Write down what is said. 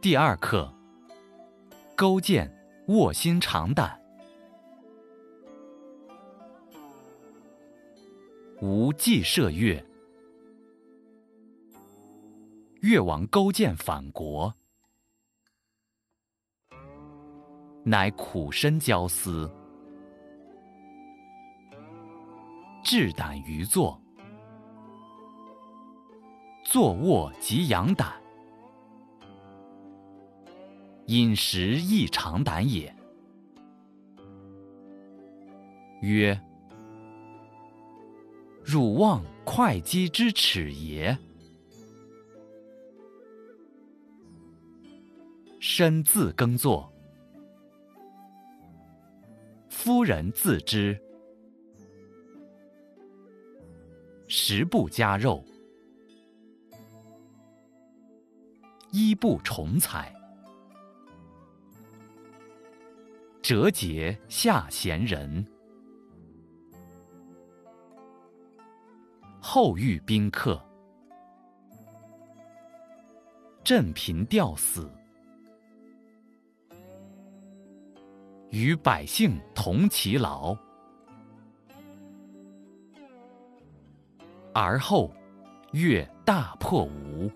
第二课，勾践卧薪尝胆。吴计射越，越王勾践反国，乃苦身交思，志胆于坐，坐卧即养胆，饮食亦常胆也。曰。汝望会稽之耻也。身自耕作，夫人自知，食不加肉，衣不重彩，折节下贤人。后遇宾客，振贫吊死，与百姓同其劳。而后越大破吴。